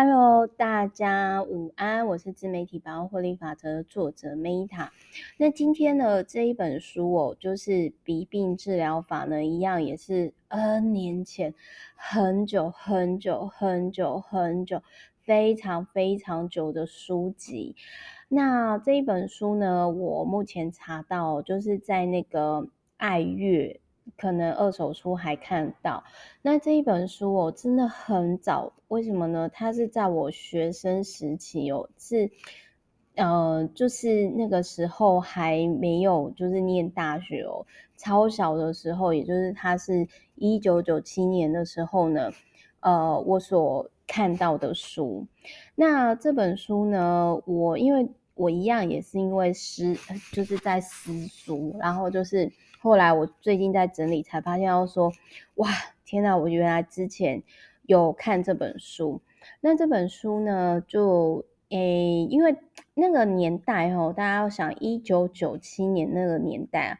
Hello，大家午安，我是自媒体百万获利法则的作者 Meta。那今天呢，这一本书哦，就是鼻病治疗法呢，一样也是 N 年前很久很久很久很久非常非常久的书籍。那这一本书呢，我目前查到就是在那个爱乐。可能二手书还看到，那这一本书我真的很早，为什么呢？它是在我学生时期哦，是，呃，就是那个时候还没有就是念大学哦，超小的时候，也就是它是一九九七年的时候呢，呃，我所看到的书。那这本书呢，我因为我一样也是因为私，就是在私书，然后就是。后来我最近在整理，才发现要说，哇，天哪！我原来之前有看这本书。那这本书呢，就诶，因为那个年代哦，大家要想一九九七年那个年代啊，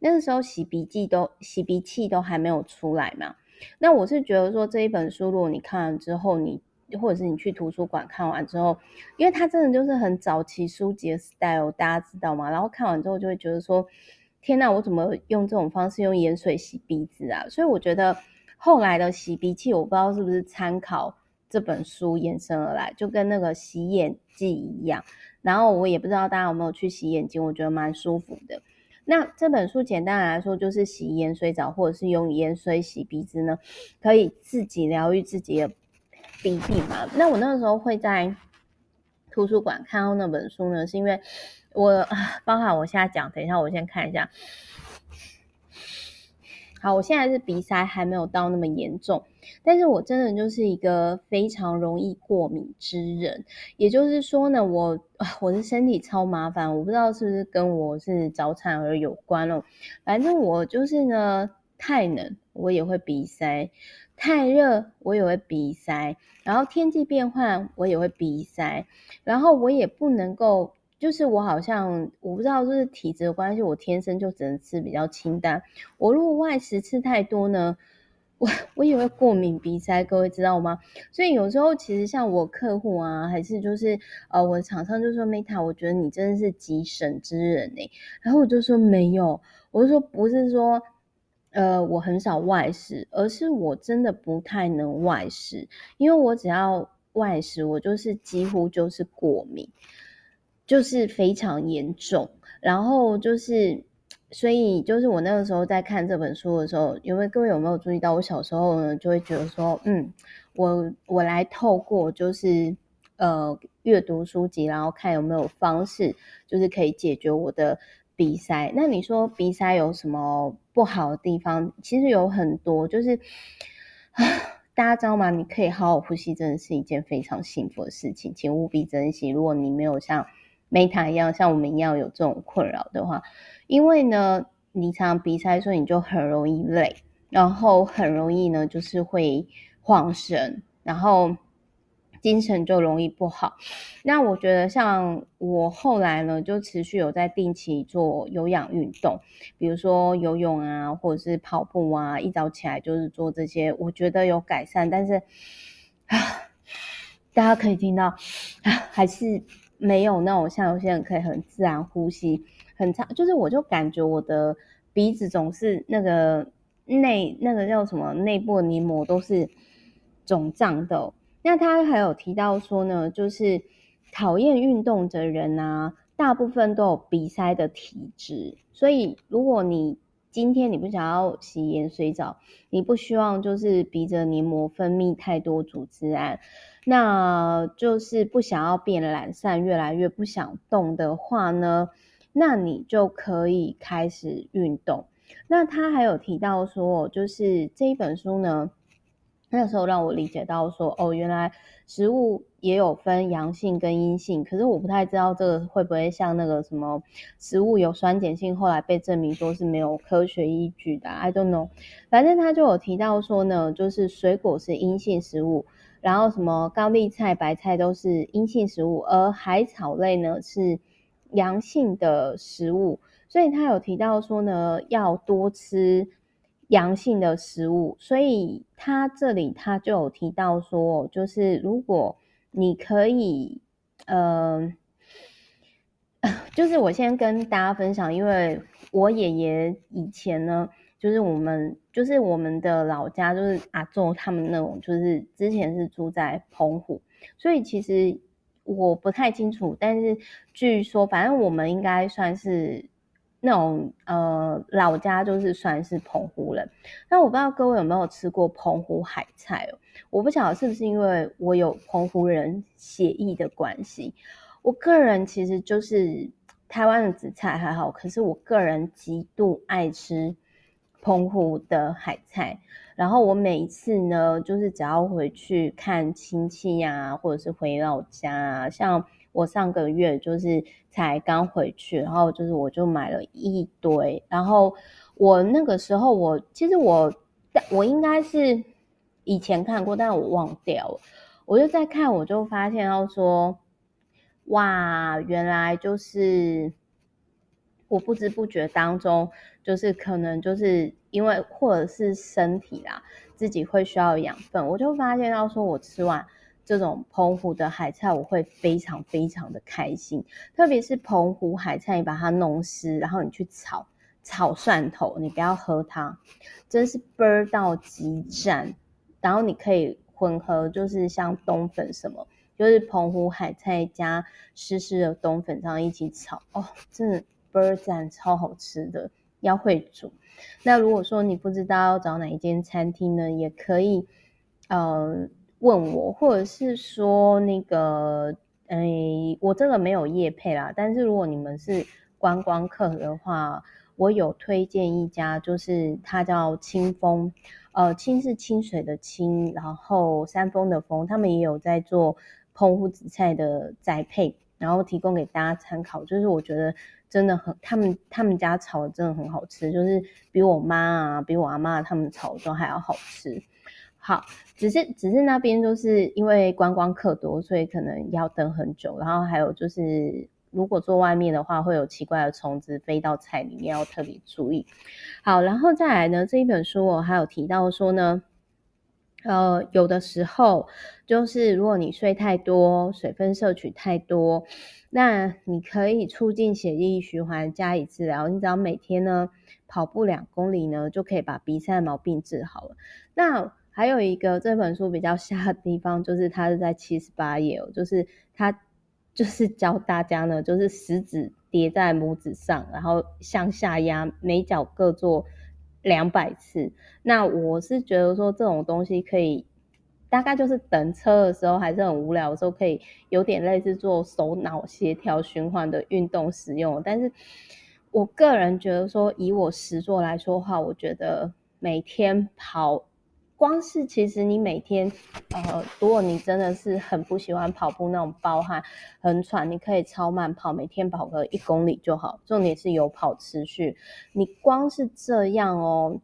那个时候洗鼻剂都洗鼻器都还没有出来嘛。那我是觉得说，这一本书，如果你看完之后，你或者是你去图书馆看完之后，因为它真的就是很早期书籍的 style，大家知道吗？然后看完之后就会觉得说。天呐，我怎么用这种方式用盐水洗鼻子啊？所以我觉得后来的洗鼻器，我不知道是不是参考这本书延伸而来，就跟那个洗眼剂一样。然后我也不知道大家有没有去洗眼睛，我觉得蛮舒服的。那这本书简单来说，就是洗盐水澡或者是用盐水洗鼻子呢，可以自己疗愈自己的鼻病嘛。那我那个时候会在图书馆看到那本书呢，是因为。我包含我现在讲，等一下我先看一下。好，我现在是鼻塞还没有到那么严重，但是我真的就是一个非常容易过敏之人。也就是说呢，我我的身体超麻烦，我不知道是不是跟我是早产儿有关哦。反正我就是呢，太冷我也会鼻塞，太热我也会鼻塞，然后天气变换我也会鼻塞，然后我也不能够。就是我好像我不知道，就是体质的关系，我天生就只能吃比较清淡。我如果外食吃太多呢，我我也会过敏鼻塞，各位知道吗？所以有时候其实像我客户啊，还是就是呃我的厂商就说 Meta，我觉得你真的是极省之人哎。然后我就说没有，我就说不是说呃我很少外食，而是我真的不太能外食，因为我只要外食，我就是几乎就是过敏。就是非常严重，然后就是，所以就是我那个时候在看这本书的时候，因为各位有没有注意到，我小时候呢就会觉得说，嗯，我我来透过就是呃阅读书籍，然后看有没有方式，就是可以解决我的鼻塞。那你说鼻塞有什么不好的地方？其实有很多，就是 大家知道吗？你可以好好呼吸，真的是一件非常幸福的事情，请务必珍惜。如果你没有像 Meta 一样，像我们一样有这种困扰的话，因为呢，你常鼻塞，所以你就很容易累，然后很容易呢，就是会晃神，然后精神就容易不好。那我觉得，像我后来呢，就持续有在定期做有氧运动，比如说游泳啊，或者是跑步啊，一早起来就是做这些，我觉得有改善。但是啊，大家可以听到啊，还是。没有那种像有些人可以很自然呼吸，很长，就是我就感觉我的鼻子总是那个内那个叫什么内部的黏膜都是肿胀的。那他还有提到说呢，就是讨厌运动的人啊，大部分都有鼻塞的体质，所以如果你今天你不想要洗盐水澡，你不希望就是鼻子黏膜分泌太多组织胺，那就是不想要变懒散，越来越不想动的话呢，那你就可以开始运动。那他还有提到说，就是这一本书呢。那时候让我理解到说，哦，原来食物也有分阳性跟阴性，可是我不太知道这个会不会像那个什么食物有酸碱性，后来被证明说是没有科学依据的，I don't know。反正他就有提到说呢，就是水果是阴性食物，然后什么高丽菜、白菜都是阴性食物，而海草类呢是阳性的食物，所以他有提到说呢，要多吃。阳性的食物，所以他这里他就有提到说，就是如果你可以，呃，就是我先跟大家分享，因为我爷爷以前呢，就是我们就是我们的老家，就是阿祖他们那种，就是之前是住在澎湖，所以其实我不太清楚，但是据说，反正我们应该算是。那种呃老家就是算是澎湖人，那我不知道各位有没有吃过澎湖海菜哦？我不晓得是不是因为我有澎湖人血裔的关系，我个人其实就是台湾的紫菜还好，可是我个人极度爱吃澎湖的海菜，然后我每一次呢，就是只要回去看亲戚呀、或者是回老家啊，像。我上个月就是才刚回去，然后就是我就买了一堆，然后我那个时候我其实我我应该是以前看过，但我忘掉了，我就在看，我就发现要说，哇，原来就是我不知不觉当中，就是可能就是因为或者是身体啦，自己会需要养分，我就发现到说我吃完。这种澎湖的海菜，我会非常非常的开心，特别是澎湖海菜，你把它弄湿，然后你去炒炒蒜头，你不要喝汤，真是倍儿到极赞。然后你可以混合，就是像冬粉什么，就是澎湖海菜加湿湿的冬粉这样一起炒，哦，真的倍儿赞，超好吃的，要会煮。那如果说你不知道要找哪一间餐厅呢，也可以，呃。问我，或者是说那个，哎、我这个没有业配啦。但是如果你们是观光客的话，我有推荐一家，就是它叫清风，呃，清是清水的清，然后山峰的峰，他们也有在做澎湖紫菜的栽培，然后提供给大家参考。就是我觉得真的很，他们他们家炒的真的很好吃，就是比我妈啊，比我阿妈他们炒的都还要好吃。好，只是只是那边就是因为观光客多，所以可能要等很久。然后还有就是，如果坐外面的话，会有奇怪的虫子飞到菜里面，要特别注意。好，然后再来呢，这一本书我还有提到说呢，呃，有的时候就是如果你睡太多，水分摄取太多，那你可以促进血液循环加以治疗。你只要每天呢跑步两公里呢，就可以把鼻塞毛病治好了。那还有一个这本书比较瞎的地方，就是它是在七十八页哦，就是它就是教大家呢，就是食指叠在拇指上，然后向下压，每脚各做两百次。那我是觉得说这种东西可以，大概就是等车的时候还是很无聊的时候，可以有点类似做手脑协调循环的运动使用。但是我个人觉得说，以我实作来说的话，我觉得每天跑。光是其实你每天，呃，如果你真的是很不喜欢跑步那种暴汗、很喘，你可以超慢跑，每天跑个一公里就好。重点是有跑持续。你光是这样哦，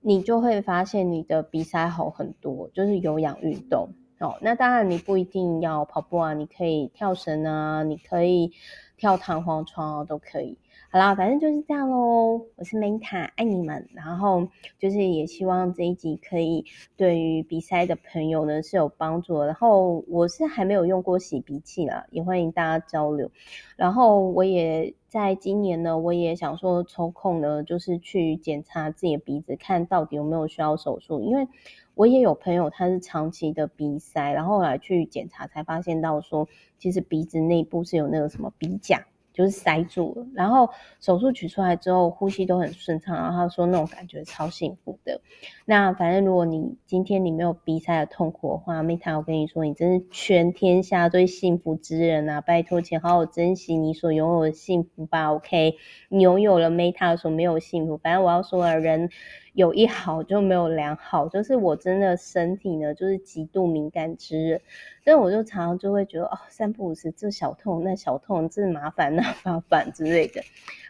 你就会发现你的鼻塞好很多，就是有氧运动哦。那当然你不一定要跑步啊，你可以跳绳啊，你可以跳弹簧床啊，都可以。好啦，反正就是这样喽。我是 Meta，爱你们。然后就是也希望这一集可以对于鼻塞的朋友呢是有帮助。然后我是还没有用过洗鼻器啦，也欢迎大家交流。然后我也在今年呢，我也想说抽空呢，就是去检查自己的鼻子，看到底有没有需要手术。因为我也有朋友他是长期的鼻塞，然后后来去检查才发现到说，其实鼻子内部是有那个什么鼻甲。就是塞住了，然后手术取出来之后，呼吸都很顺畅，然后他说那种感觉超幸福的。那反正如果你今天你没有鼻塞的痛苦的话，Meta 我跟你说，你真是全天下最幸福之人啊！拜托，请好好珍惜你所拥有的幸福吧。OK，你拥有了 Meta 所没有幸福，反正我要说的人。有一好就没有两好，就是我真的身体呢，就是极度敏感之人，所以我就常常就会觉得哦，三不五时这小痛那小痛，这麻烦那麻烦之类的。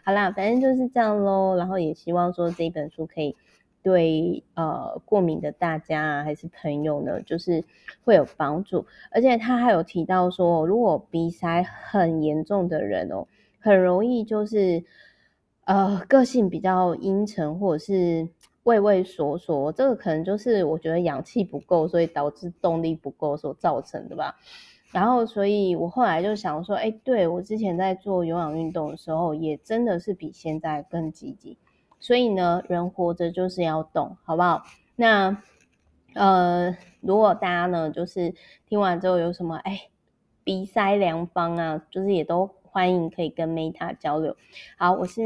好啦，反正就是这样喽。然后也希望说这一本书可以对呃过敏的大家啊，还是朋友呢，就是会有帮助。而且他还有提到说，如果鼻塞很严重的人哦，很容易就是呃个性比较阴沉，或者是。畏畏缩缩，这个可能就是我觉得氧气不够，所以导致动力不够所造成的吧。然后，所以我后来就想说，哎，对，我之前在做有氧运动的时候，也真的是比现在更积极。所以呢，人活着就是要动，好不好？那呃，如果大家呢，就是听完之后有什么哎鼻塞良方啊，就是也都。欢迎可以跟 Meta 交流。好，我是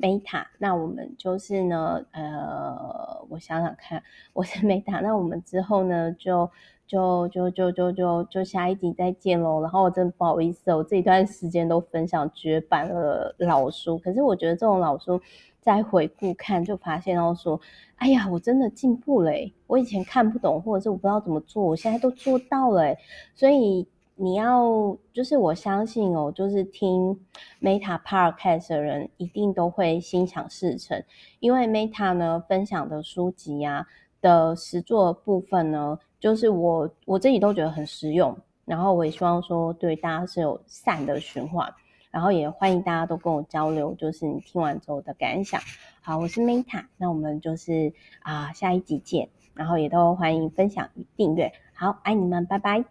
Meta。那我们就是呢，呃，我想想看，我是 Meta。那我们之后呢，就就就就就就就下一集再见喽。然后我真的不好意思，我这一段时间都分享绝版的老书。可是我觉得这种老书再回顾看，就发现到说，哎呀，我真的进步了。我以前看不懂，或者是我不知道怎么做，我现在都做到了。所以。你要就是我相信哦，就是听 Meta Podcast 的人一定都会心想事成，因为 Meta 呢分享的书籍呀、啊、的实作部分呢，就是我我自己都觉得很实用，然后我也希望说对大家是有善的循环，然后也欢迎大家都跟我交流，就是你听完之后的感想。好，我是 Meta，那我们就是啊下一集见，然后也都欢迎分享与订阅。好，爱你们，拜拜。